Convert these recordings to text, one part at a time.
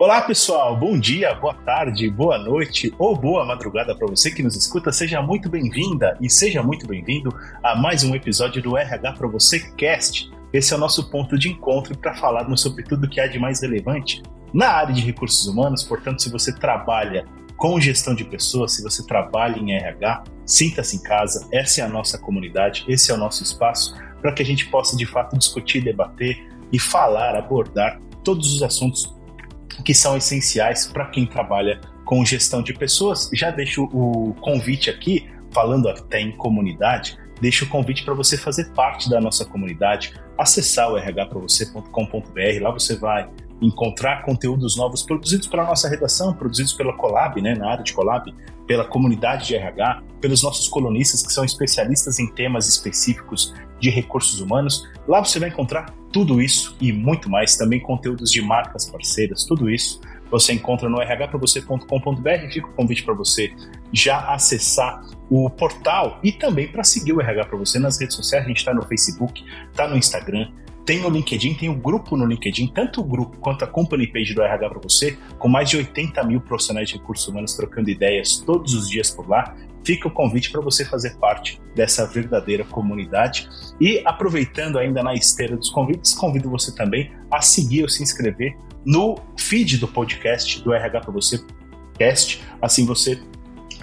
Olá, pessoal. Bom dia, boa tarde, boa noite ou boa madrugada para você que nos escuta. Seja muito bem-vinda e seja muito bem-vindo a mais um episódio do RH para você Cast. Esse é o nosso ponto de encontro para falarmos sobre tudo que há de mais relevante na área de recursos humanos. Portanto, se você trabalha com gestão de pessoas, se você trabalha em RH, sinta-se em casa. Essa é a nossa comunidade, esse é o nosso espaço para que a gente possa de fato discutir, debater e falar, abordar todos os assuntos que são essenciais para quem trabalha com gestão de pessoas. Já deixo o convite aqui, falando até em comunidade, deixo o convite para você fazer parte da nossa comunidade, acessar o rhpravocê.com.br, lá você vai encontrar conteúdos novos produzidos pela nossa redação, produzidos pela Colab, né, na área de Colab, pela comunidade de RH, pelos nossos colunistas que são especialistas em temas específicos de recursos humanos. Lá você vai encontrar tudo isso e muito mais, também conteúdos de marcas parceiras, tudo isso você encontra no rhpravocê.com.br. Fica o convite para você já acessar o portal e também para seguir o RH para você nas redes sociais. A gente está no Facebook, está no Instagram, tem o LinkedIn, tem o grupo no LinkedIn, tanto o grupo quanto a company page do RH para você, com mais de 80 mil profissionais de recursos humanos trocando ideias todos os dias por lá. Fica o convite para você fazer parte dessa verdadeira comunidade. E aproveitando ainda na esteira dos convites, convido você também a seguir ou se inscrever no feed do podcast do RH para você cast. Assim você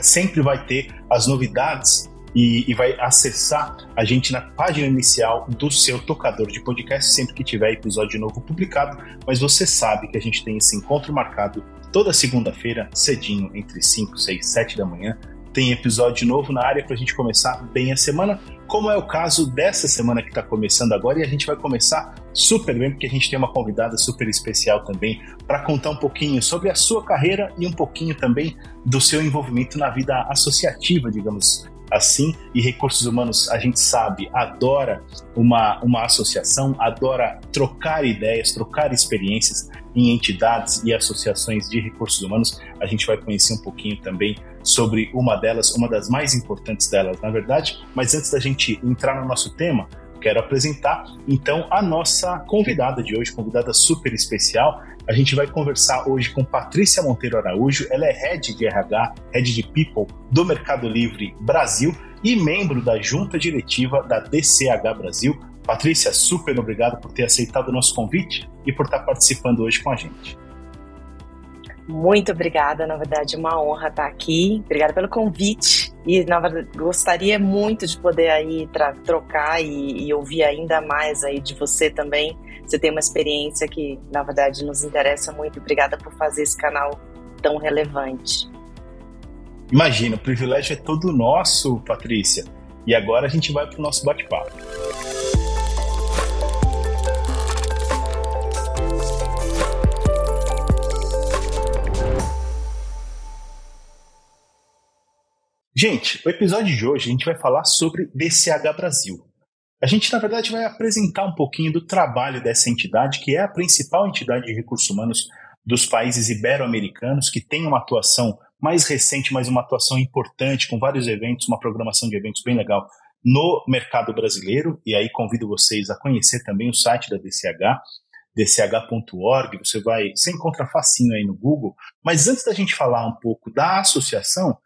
sempre vai ter as novidades e, e, vai acessar a gente na página inicial do seu tocador de podcast sempre que tiver episódio novo publicado. Mas você sabe que a gente tem esse encontro marcado toda segunda-feira, cedinho, entre 5, 6, 7 da manhã. Tem episódio novo na área para a gente começar bem a semana, como é o caso dessa semana que está começando agora. E a gente vai começar super bem, porque a gente tem uma convidada super especial também para contar um pouquinho sobre a sua carreira e um pouquinho também do seu envolvimento na vida associativa, digamos assim, e recursos humanos, a gente sabe, adora uma, uma associação, adora trocar ideias, trocar experiências em entidades e associações de recursos humanos. A gente vai conhecer um pouquinho também sobre uma delas, uma das mais importantes delas, na verdade. Mas antes da gente entrar no nosso tema, quero apresentar então a nossa convidada de hoje, convidada super especial. A gente vai conversar hoje com Patrícia Monteiro Araújo. Ela é head de RH, head de People do Mercado Livre Brasil e membro da junta diretiva da DCH Brasil. Patrícia, super obrigado por ter aceitado o nosso convite e por estar participando hoje com a gente. Muito obrigada, na verdade, uma honra estar aqui. Obrigada pelo convite. E na verdade, gostaria muito de poder aí trocar e, e, ouvir ainda mais aí de você também. Você tem uma experiência que, na verdade, nos interessa muito. Obrigada por fazer esse canal tão relevante. Imagina, o privilégio é todo nosso, Patrícia. E agora a gente vai para o nosso bate-papo. Gente, o episódio de hoje a gente vai falar sobre DCH Brasil. A gente, na verdade, vai apresentar um pouquinho do trabalho dessa entidade, que é a principal entidade de recursos humanos dos países ibero-americanos, que tem uma atuação mais recente, mas uma atuação importante, com vários eventos, uma programação de eventos bem legal no mercado brasileiro. E aí convido vocês a conhecer também o site da DCH, dch.org. Você vai, você encontra facinho aí no Google. Mas antes da gente falar um pouco da associação,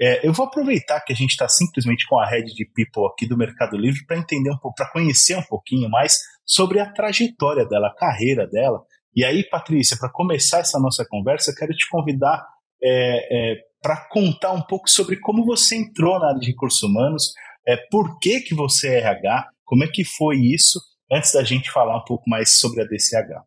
é, eu vou aproveitar que a gente está simplesmente com a rede de people aqui do Mercado Livre para entender um pouco, para conhecer um pouquinho mais sobre a trajetória dela, a carreira dela. E aí, Patrícia, para começar essa nossa conversa, quero te convidar é, é, para contar um pouco sobre como você entrou na área de recursos humanos, é, por que, que você é RH, como é que foi isso, antes da gente falar um pouco mais sobre a DCH.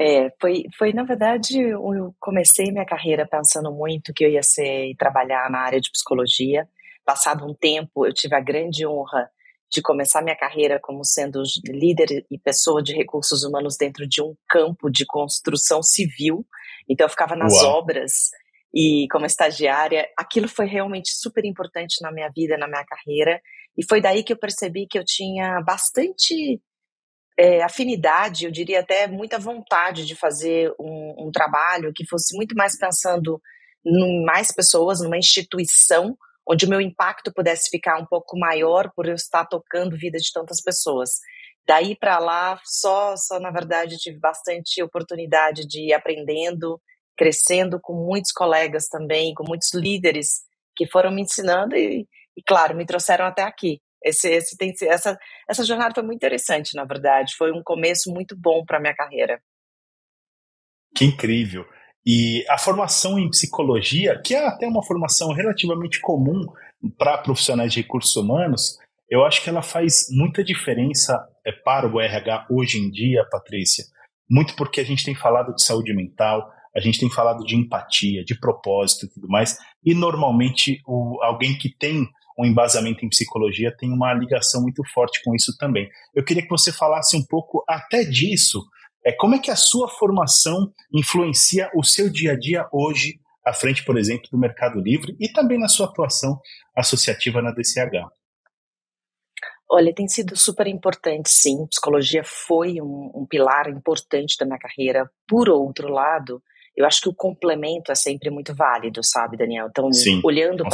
É, foi, foi, na verdade, eu comecei minha carreira pensando muito que eu ia ser trabalhar na área de psicologia. Passado um tempo, eu tive a grande honra de começar minha carreira como sendo líder e pessoa de recursos humanos dentro de um campo de construção civil. Então, eu ficava nas Uau. obras e como estagiária. Aquilo foi realmente super importante na minha vida, na minha carreira. E foi daí que eu percebi que eu tinha bastante é, afinidade, eu diria até muita vontade de fazer um, um trabalho que fosse muito mais pensando em mais pessoas, numa instituição onde o meu impacto pudesse ficar um pouco maior por eu estar tocando vida de tantas pessoas. Daí para lá, só, só na verdade tive bastante oportunidade de ir aprendendo, crescendo com muitos colegas também, com muitos líderes que foram me ensinando e, e claro, me trouxeram até aqui. Esse, esse tem, essa, essa jornada foi muito interessante, na verdade. Foi um começo muito bom para minha carreira. Que incrível! E a formação em psicologia, que é até uma formação relativamente comum para profissionais de recursos humanos, eu acho que ela faz muita diferença é, para o RH hoje em dia, Patrícia. Muito porque a gente tem falado de saúde mental, a gente tem falado de empatia, de propósito e tudo mais, e normalmente o, alguém que tem um embasamento em psicologia tem uma ligação muito forte com isso também. Eu queria que você falasse um pouco até disso, é como é que a sua formação influencia o seu dia a dia hoje, à frente, por exemplo, do Mercado Livre e também na sua atuação associativa na DCH? Olha, tem sido super importante, sim. Psicologia foi um, um pilar importante da minha carreira. Por outro lado, eu acho que o complemento é sempre muito válido, sabe, Daniel? Então, Sim, olhando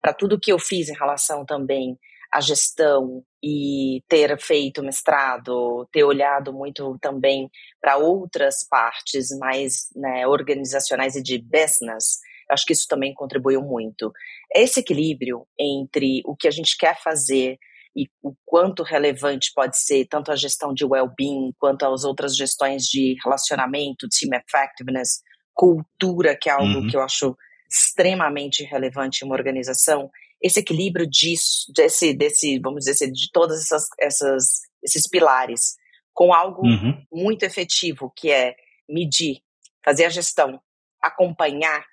para tudo que eu fiz em relação também à gestão e ter feito mestrado, ter olhado muito também para outras partes mais né, organizacionais e de business, acho que isso também contribuiu muito. Esse equilíbrio entre o que a gente quer fazer e o quanto relevante pode ser tanto a gestão de well-being quanto as outras gestões de relacionamento, team effectiveness, cultura, que é algo uhum. que eu acho extremamente relevante em uma organização, esse equilíbrio disso, desse, desse vamos dizer, de todas essas, essas esses pilares, com algo uhum. muito efetivo, que é medir, fazer a gestão, acompanhar.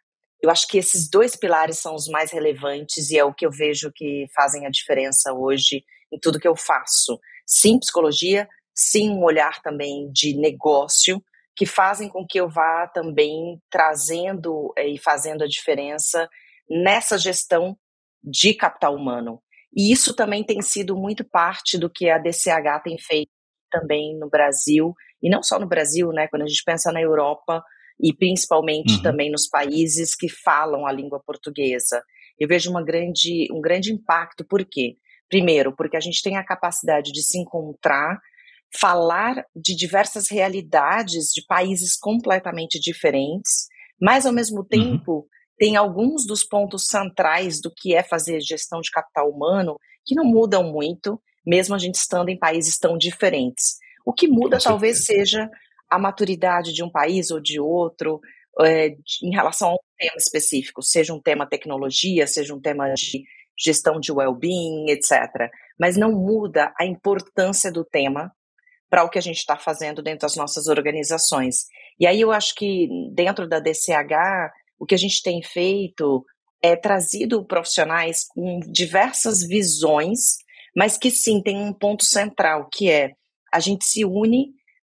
Eu acho que esses dois pilares são os mais relevantes e é o que eu vejo que fazem a diferença hoje em tudo que eu faço. Sim, psicologia, sim, um olhar também de negócio, que fazem com que eu vá também trazendo eh, e fazendo a diferença nessa gestão de capital humano. E isso também tem sido muito parte do que a DCH tem feito também no Brasil, e não só no Brasil, né, quando a gente pensa na Europa e principalmente uhum. também nos países que falam a língua portuguesa. Eu vejo uma grande, um grande impacto, por quê? Primeiro, porque a gente tem a capacidade de se encontrar falar de diversas realidades de países completamente diferentes, mas ao mesmo uhum. tempo uhum. tem alguns dos pontos centrais do que é fazer gestão de capital humano que não mudam muito, mesmo a gente estando em países tão diferentes. O que muda talvez seja a maturidade de um país ou de outro é, em relação a um tema específico, seja um tema tecnologia, seja um tema de gestão de well-being, etc. Mas não muda a importância do tema para o que a gente está fazendo dentro das nossas organizações. E aí eu acho que dentro da DCH, o que a gente tem feito é trazido profissionais com diversas visões, mas que sim tem um ponto central, que é a gente se une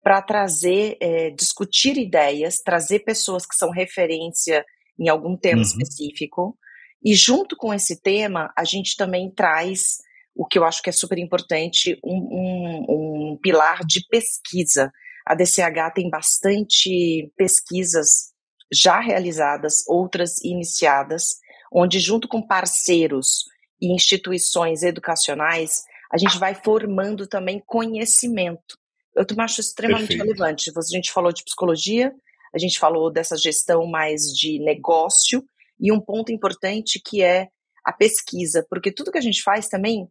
para trazer, é, discutir ideias, trazer pessoas que são referência em algum tema uhum. específico, e junto com esse tema, a gente também traz o que eu acho que é super importante, um, um, um pilar de pesquisa. A DCH tem bastante pesquisas já realizadas, outras iniciadas, onde, junto com parceiros e instituições educacionais, a gente vai formando também conhecimento. Eu também acho extremamente Perfeito. relevante. A gente falou de psicologia, a gente falou dessa gestão mais de negócio, e um ponto importante que é a pesquisa, porque tudo que a gente faz também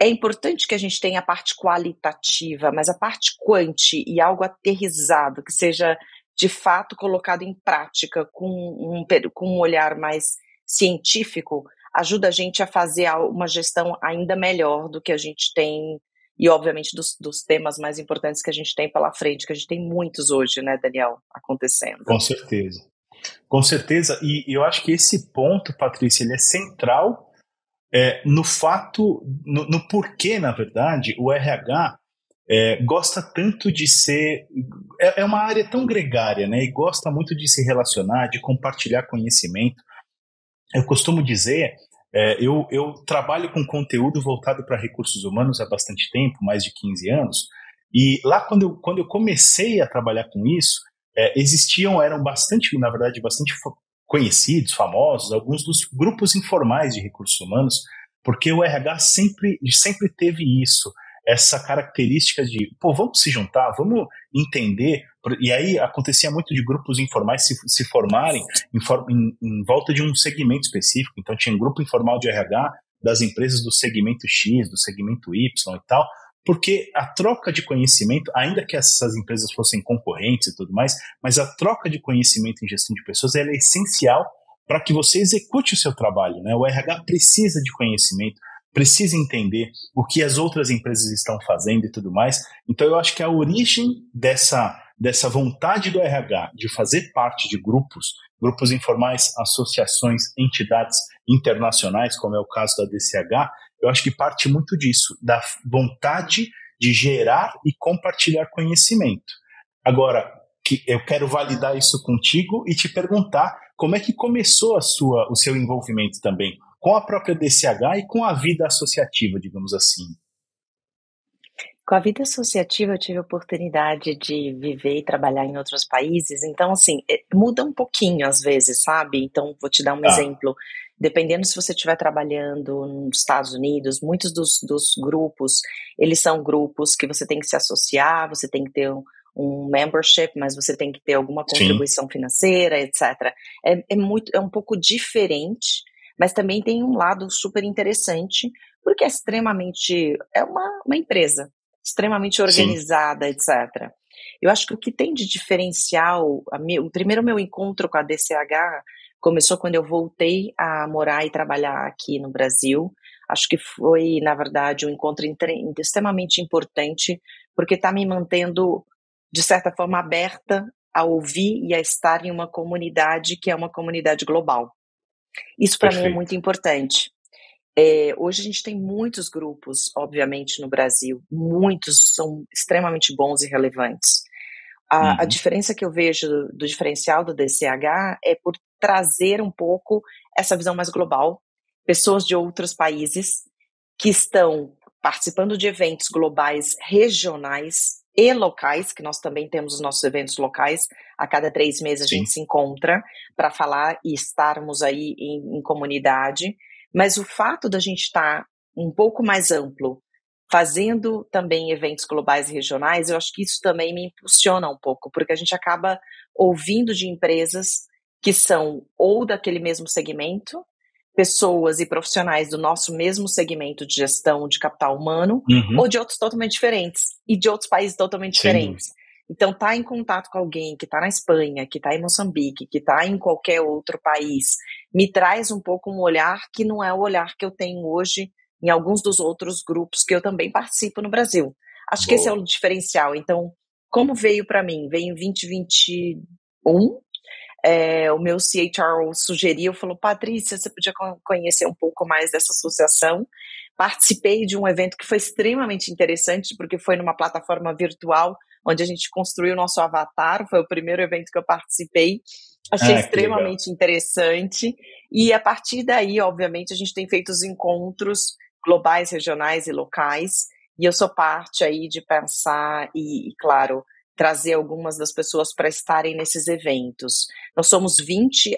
é importante que a gente tenha a parte qualitativa, mas a parte quanti e algo aterrizado, que seja de fato colocado em prática com um, com um olhar mais científico, ajuda a gente a fazer uma gestão ainda melhor do que a gente tem, e obviamente dos, dos temas mais importantes que a gente tem pela frente, que a gente tem muitos hoje, né, Daniel, acontecendo. Com certeza. Com certeza, e eu acho que esse ponto, Patrícia, ele é central é, no fato, no, no, porquê, na verdade, o RH é, gosta tanto de ser. É, é, uma área tão gregária, né? E gosta muito de se relacionar, de compartilhar conhecimento. Eu costumo dizer. É, eu, eu trabalho com conteúdo voltado para recursos humanos há bastante tempo, mais de 15 anos, e lá quando eu, quando eu comecei a trabalhar com isso, é, existiam, eram bastante, na verdade, bastante conhecidos, famosos, alguns dos grupos informais de recursos humanos, porque o RH sempre, sempre teve isso. essa característica de, pô, vamos se juntar, vamos entender. E aí acontecia muito de grupos informais se, se formarem em, em, em volta de um segmento específico. Então tinha um grupo informal de RH das empresas do segmento X, do segmento Y e tal, porque a troca de conhecimento, ainda que essas empresas fossem concorrentes e tudo mais, mas a troca de conhecimento em gestão de pessoas é essencial para que você execute o seu trabalho. Né? O RH precisa de conhecimento, precisa entender o que as outras empresas estão fazendo e tudo mais. Então, eu acho que a origem dessa, dessa vontade do RH de fazer parte de grupos, grupos informais, associações, entidades internacionais, como é o caso da DCH, eu acho que parte muito disso, da vontade de gerar e compartilhar conhecimento. Agora, que eu quero validar isso contigo e te perguntar como é que começou a sua, o seu envolvimento também com a própria DCH e com a vida associativa, digamos assim. Com a vida associativa, eu tive a oportunidade de viver e trabalhar em outros países, então, assim, é, muda um pouquinho às vezes, sabe? Então, vou te dar um ah. exemplo dependendo se você estiver trabalhando nos Estados Unidos, muitos dos, dos grupos, eles são grupos que você tem que se associar, você tem que ter um, um membership, mas você tem que ter alguma contribuição Sim. financeira, etc. É, é, muito, é um pouco diferente, mas também tem um lado super interessante, porque é extremamente, é uma, uma empresa, extremamente organizada, Sim. etc. Eu acho que o que tem de diferencial, o primeiro meu encontro com a DCH Começou quando eu voltei a morar e trabalhar aqui no Brasil. Acho que foi, na verdade, um encontro extremamente importante, porque está me mantendo, de certa forma, aberta a ouvir e a estar em uma comunidade que é uma comunidade global. Isso para mim é muito importante. É, hoje a gente tem muitos grupos, obviamente, no Brasil, muitos são extremamente bons e relevantes. A, uhum. a diferença que eu vejo do, do diferencial do DCH é por trazer um pouco essa visão mais global, pessoas de outros países que estão participando de eventos globais regionais e locais, que nós também temos os nossos eventos locais, a cada três meses Sim. a gente se encontra para falar e estarmos aí em, em, comunidade, mas o fato da gente estar tá um pouco mais amplo, fazendo também eventos globais e regionais, eu acho que isso também me impulsiona um pouco, porque a gente acaba ouvindo de empresas que são ou daquele mesmo segmento, pessoas e profissionais do nosso mesmo segmento de gestão de capital humano, uhum. ou de outros totalmente diferentes, e de outros países totalmente Sim. diferentes. Então, estar tá em contato com alguém que está na Espanha, que está em Moçambique, que está em qualquer outro país, me traz um pouco um olhar que não é o olhar que eu tenho hoje em alguns dos outros grupos que eu também participo no Brasil. Acho Boa. que esse é o diferencial. Então, como veio para mim? Veio em 2021, é, o meu CHRO sugeriu, falou, Patrícia, você podia conhecer um pouco mais dessa associação. Participei de um evento que foi extremamente interessante, porque foi numa plataforma virtual, onde a gente construiu o nosso avatar, foi o primeiro evento que eu participei. Achei ah, extremamente interessante. E a partir daí, obviamente, a gente tem feito os encontros globais, regionais e locais. E eu sou parte aí de pensar e, e claro, trazer algumas das pessoas para estarem nesses eventos. Nós somos 20,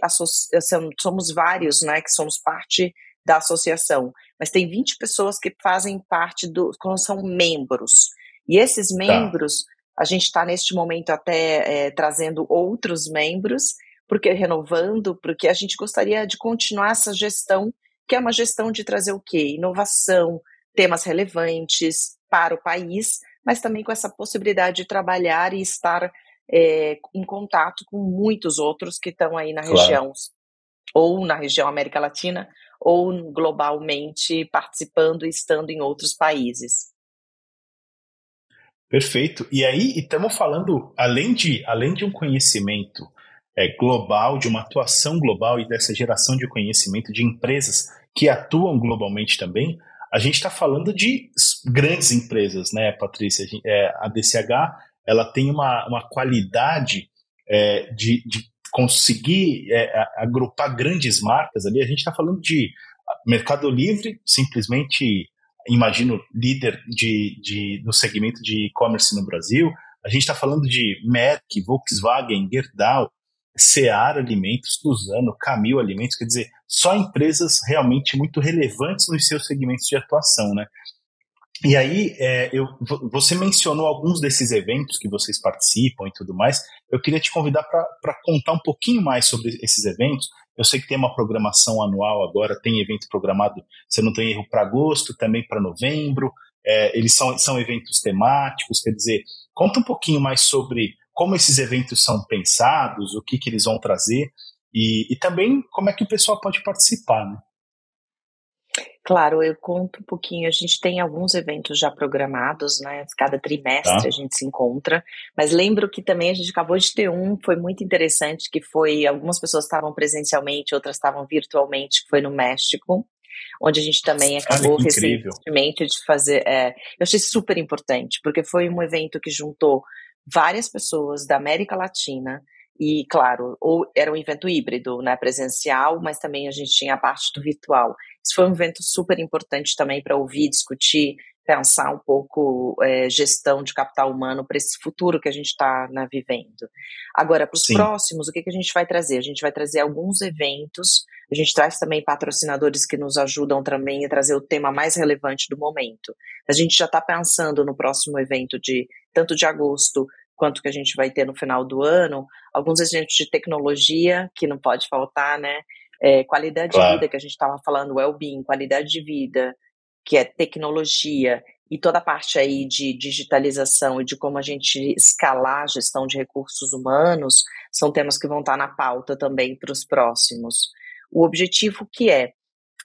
somos vários, né, que somos parte da associação, mas tem 20 pessoas que fazem parte do, são membros. E esses tá. membros, tá. A gente está neste momento até é, trazendo outros membros, porque renovando, porque a gente gostaria de continuar essa gestão, que é uma gestão de trazer o quê? Inovação, temas relevantes para o país, mas também com essa possibilidade de trabalhar e estar é, em contato com muitos outros que estão aí na claro. região, ou na região América Latina, ou globalmente participando e estando em outros países. Perfeito. E aí estamos falando, além de, além de um conhecimento é, global, de uma atuação global e dessa geração de conhecimento de empresas que atuam globalmente também, a gente está falando de grandes empresas, né, Patrícia? É, a DCH ela tem uma, uma qualidade é, de, de, conseguir é, agrupar grandes marcas ali. A gente está falando de Mercado Livre, simplesmente, imagino, líder de, de, no segmento de e-commerce no Brasil. A gente está falando de Merck, Volkswagen, Gerdau, Seara Alimentos, Suzano, Camil Alimentos, quer dizer, só empresas realmente muito relevantes nos seus segmentos de atuação, né? E aí, é, eu, você mencionou alguns desses eventos que vocês participam e tudo mais. Eu queria te convidar para contar um pouquinho mais sobre esses eventos. Eu sei que tem uma programação anual agora, tem evento programado, se não tem erro, para agosto, também para novembro. É, eles são, são eventos temáticos, quer dizer, conta um pouquinho mais sobre como esses eventos são pensados, o que, que eles vão trazer e, e também como é que o pessoal pode participar, né? Claro, eu conto um pouquinho. A gente tem alguns eventos já programados, né? Cada trimestre tá. a gente se encontra. Mas lembro que também a gente acabou de ter um, foi muito interessante, que foi algumas pessoas estavam presencialmente, outras estavam virtualmente, que foi no México, onde a gente também acabou recentemente de fazer. É, eu achei super importante, porque foi um evento que juntou várias pessoas da América Latina e, claro, ou era um evento híbrido, né, presencial, mas também a gente tinha a parte do virtual. Isso foi um evento super importante também para ouvir, discutir, pensar um pouco é, gestão de capital humano para esse futuro que a gente está né, vivendo. Agora, para os próximos, o que, que a gente vai trazer? A gente vai trazer alguns eventos, a gente traz também patrocinadores que nos ajudam também a trazer o tema mais relevante do momento. A gente já está pensando no próximo evento de tanto de agosto quanto que a gente vai ter no final do ano, alguns exemplos de tecnologia que não pode faltar, né? É, qualidade claro. de vida, que a gente estava falando, well-being, qualidade de vida, que é tecnologia, e toda a parte aí de digitalização e de como a gente escalar a gestão de recursos humanos, são temas que vão estar na pauta também para os próximos. O objetivo que é,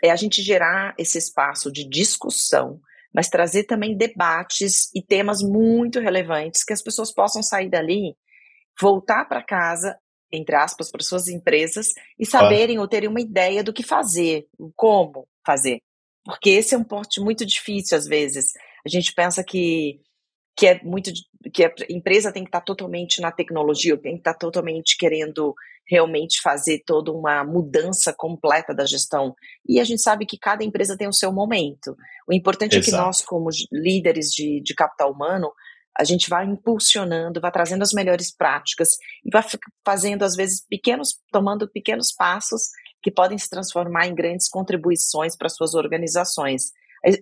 é a gente gerar esse espaço de discussão mas trazer também debates e temas muito relevantes que as pessoas possam sair dali, voltar para casa, entre aspas, para suas empresas e saberem ah. ou terem uma ideia do que fazer, como fazer. Porque esse é um ponto muito difícil às vezes. A gente pensa que que é muito que a empresa tem que estar totalmente na tecnologia, tem que estar totalmente querendo realmente fazer toda uma mudança completa da gestão. E a gente sabe que cada empresa tem o seu momento. O importante Exato. é que nós, como líderes de, de capital humano, a gente vai impulsionando, vai trazendo as melhores práticas e vai fazendo, às vezes, pequenos, tomando pequenos passos que podem se transformar em grandes contribuições para suas organizações.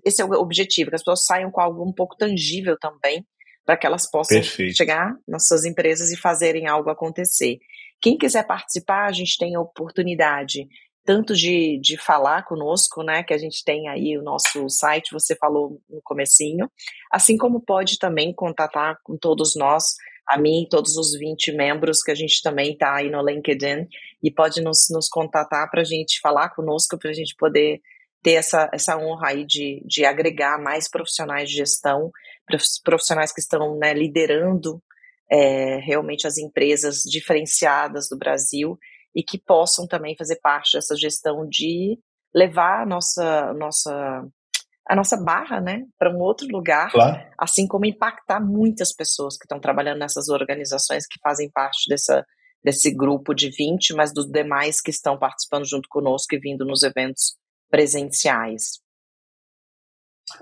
Esse é o objetivo, que as pessoas saiam com algo um pouco tangível também, para que elas possam Perfeito. chegar nas suas empresas e fazerem algo acontecer. Quem quiser participar, a gente tem a oportunidade tanto de, de falar conosco, né, que a gente tem aí o nosso site, você falou no comecinho, assim como pode também contatar com todos nós, a mim e todos os 20 membros que a gente também está aí no LinkedIn, e pode nos, nos contatar para a gente falar conosco, para a gente poder ter essa, essa honra aí de, de agregar mais profissionais de gestão, profissionais que estão né, liderando é, realmente as empresas diferenciadas do Brasil e que possam também fazer parte dessa gestão de levar a nossa, nossa, a nossa barra né, para um outro lugar, claro. assim como impactar muitas pessoas que estão trabalhando nessas organizações que fazem parte dessa, desse grupo de 20, mas dos demais que estão participando junto conosco e vindo nos eventos presenciais.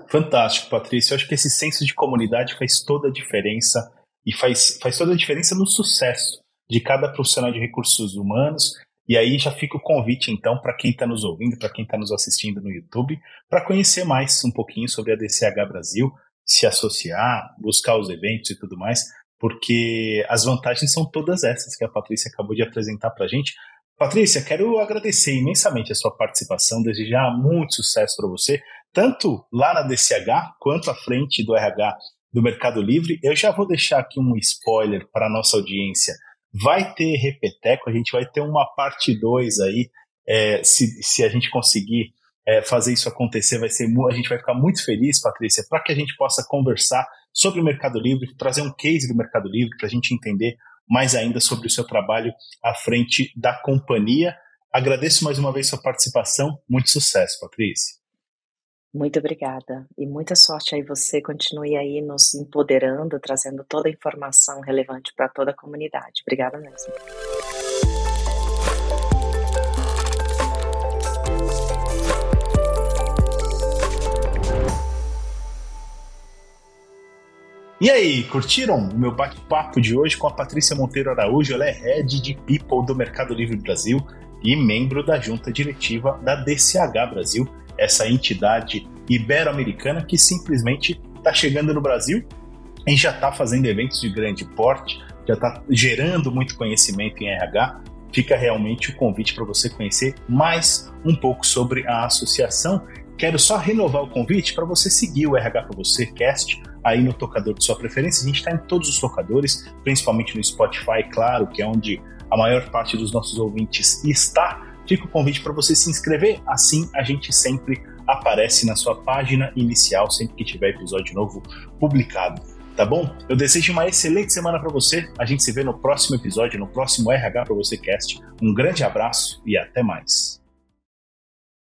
Fantástico, Patrícia. Eu acho que esse senso de comunidade faz toda a diferença e faz, faz toda a diferença no sucesso de cada profissional de recursos humanos. E aí já fica o convite, então, para quem está nos ouvindo, para quem está nos assistindo no YouTube, para conhecer mais um pouquinho sobre a DCH Brasil, se associar, buscar os eventos e tudo mais, porque as vantagens são todas essas que a Patrícia acabou de apresentar para a gente. Patrícia, quero agradecer imensamente a sua participação, desejar muito sucesso para você, tanto lá na DCH quanto à frente do RH do Mercado Livre. Eu já vou deixar aqui um spoiler para a nossa audiência. Vai ter repeteco, a gente vai ter uma parte 2 aí. É, se, se a gente conseguir é, fazer isso acontecer, vai ser, a gente vai ficar muito feliz, Patrícia, para que a gente possa conversar sobre o Mercado Livre, trazer um case do Mercado Livre para a gente entender mais ainda sobre o seu trabalho à frente da companhia. Agradeço mais uma vez sua participação. Muito sucesso, Patrícia. Muito obrigada e muita sorte aí você continue aí nos empoderando, trazendo toda a informação relevante para toda a comunidade. Obrigada mesmo. E aí, curtiram o meu bate-papo de hoje com a Patrícia Monteiro Araújo? Ela é Head de People do Mercado Livre Brasil e membro da junta diretiva da DCH Brasil essa entidade ibero-americana que simplesmente está chegando no Brasil e já está fazendo eventos de grande porte, já está gerando muito conhecimento em RH. Fica realmente o convite para você conhecer mais um pouco sobre a associação. Quero só renovar o convite para você seguir o RH para você Cast aí no tocador de sua preferência. A gente está em todos os tocadores, principalmente no Spotify, claro, que é onde a maior parte dos nossos ouvintes está. Fica o convite para você se inscrever, assim a gente sempre aparece na sua página inicial sempre que tiver episódio novo publicado. Tá bom? Eu desejo uma excelente semana para você. A gente se vê no próximo episódio, no próximo RH para você Cast. Um grande abraço e até mais.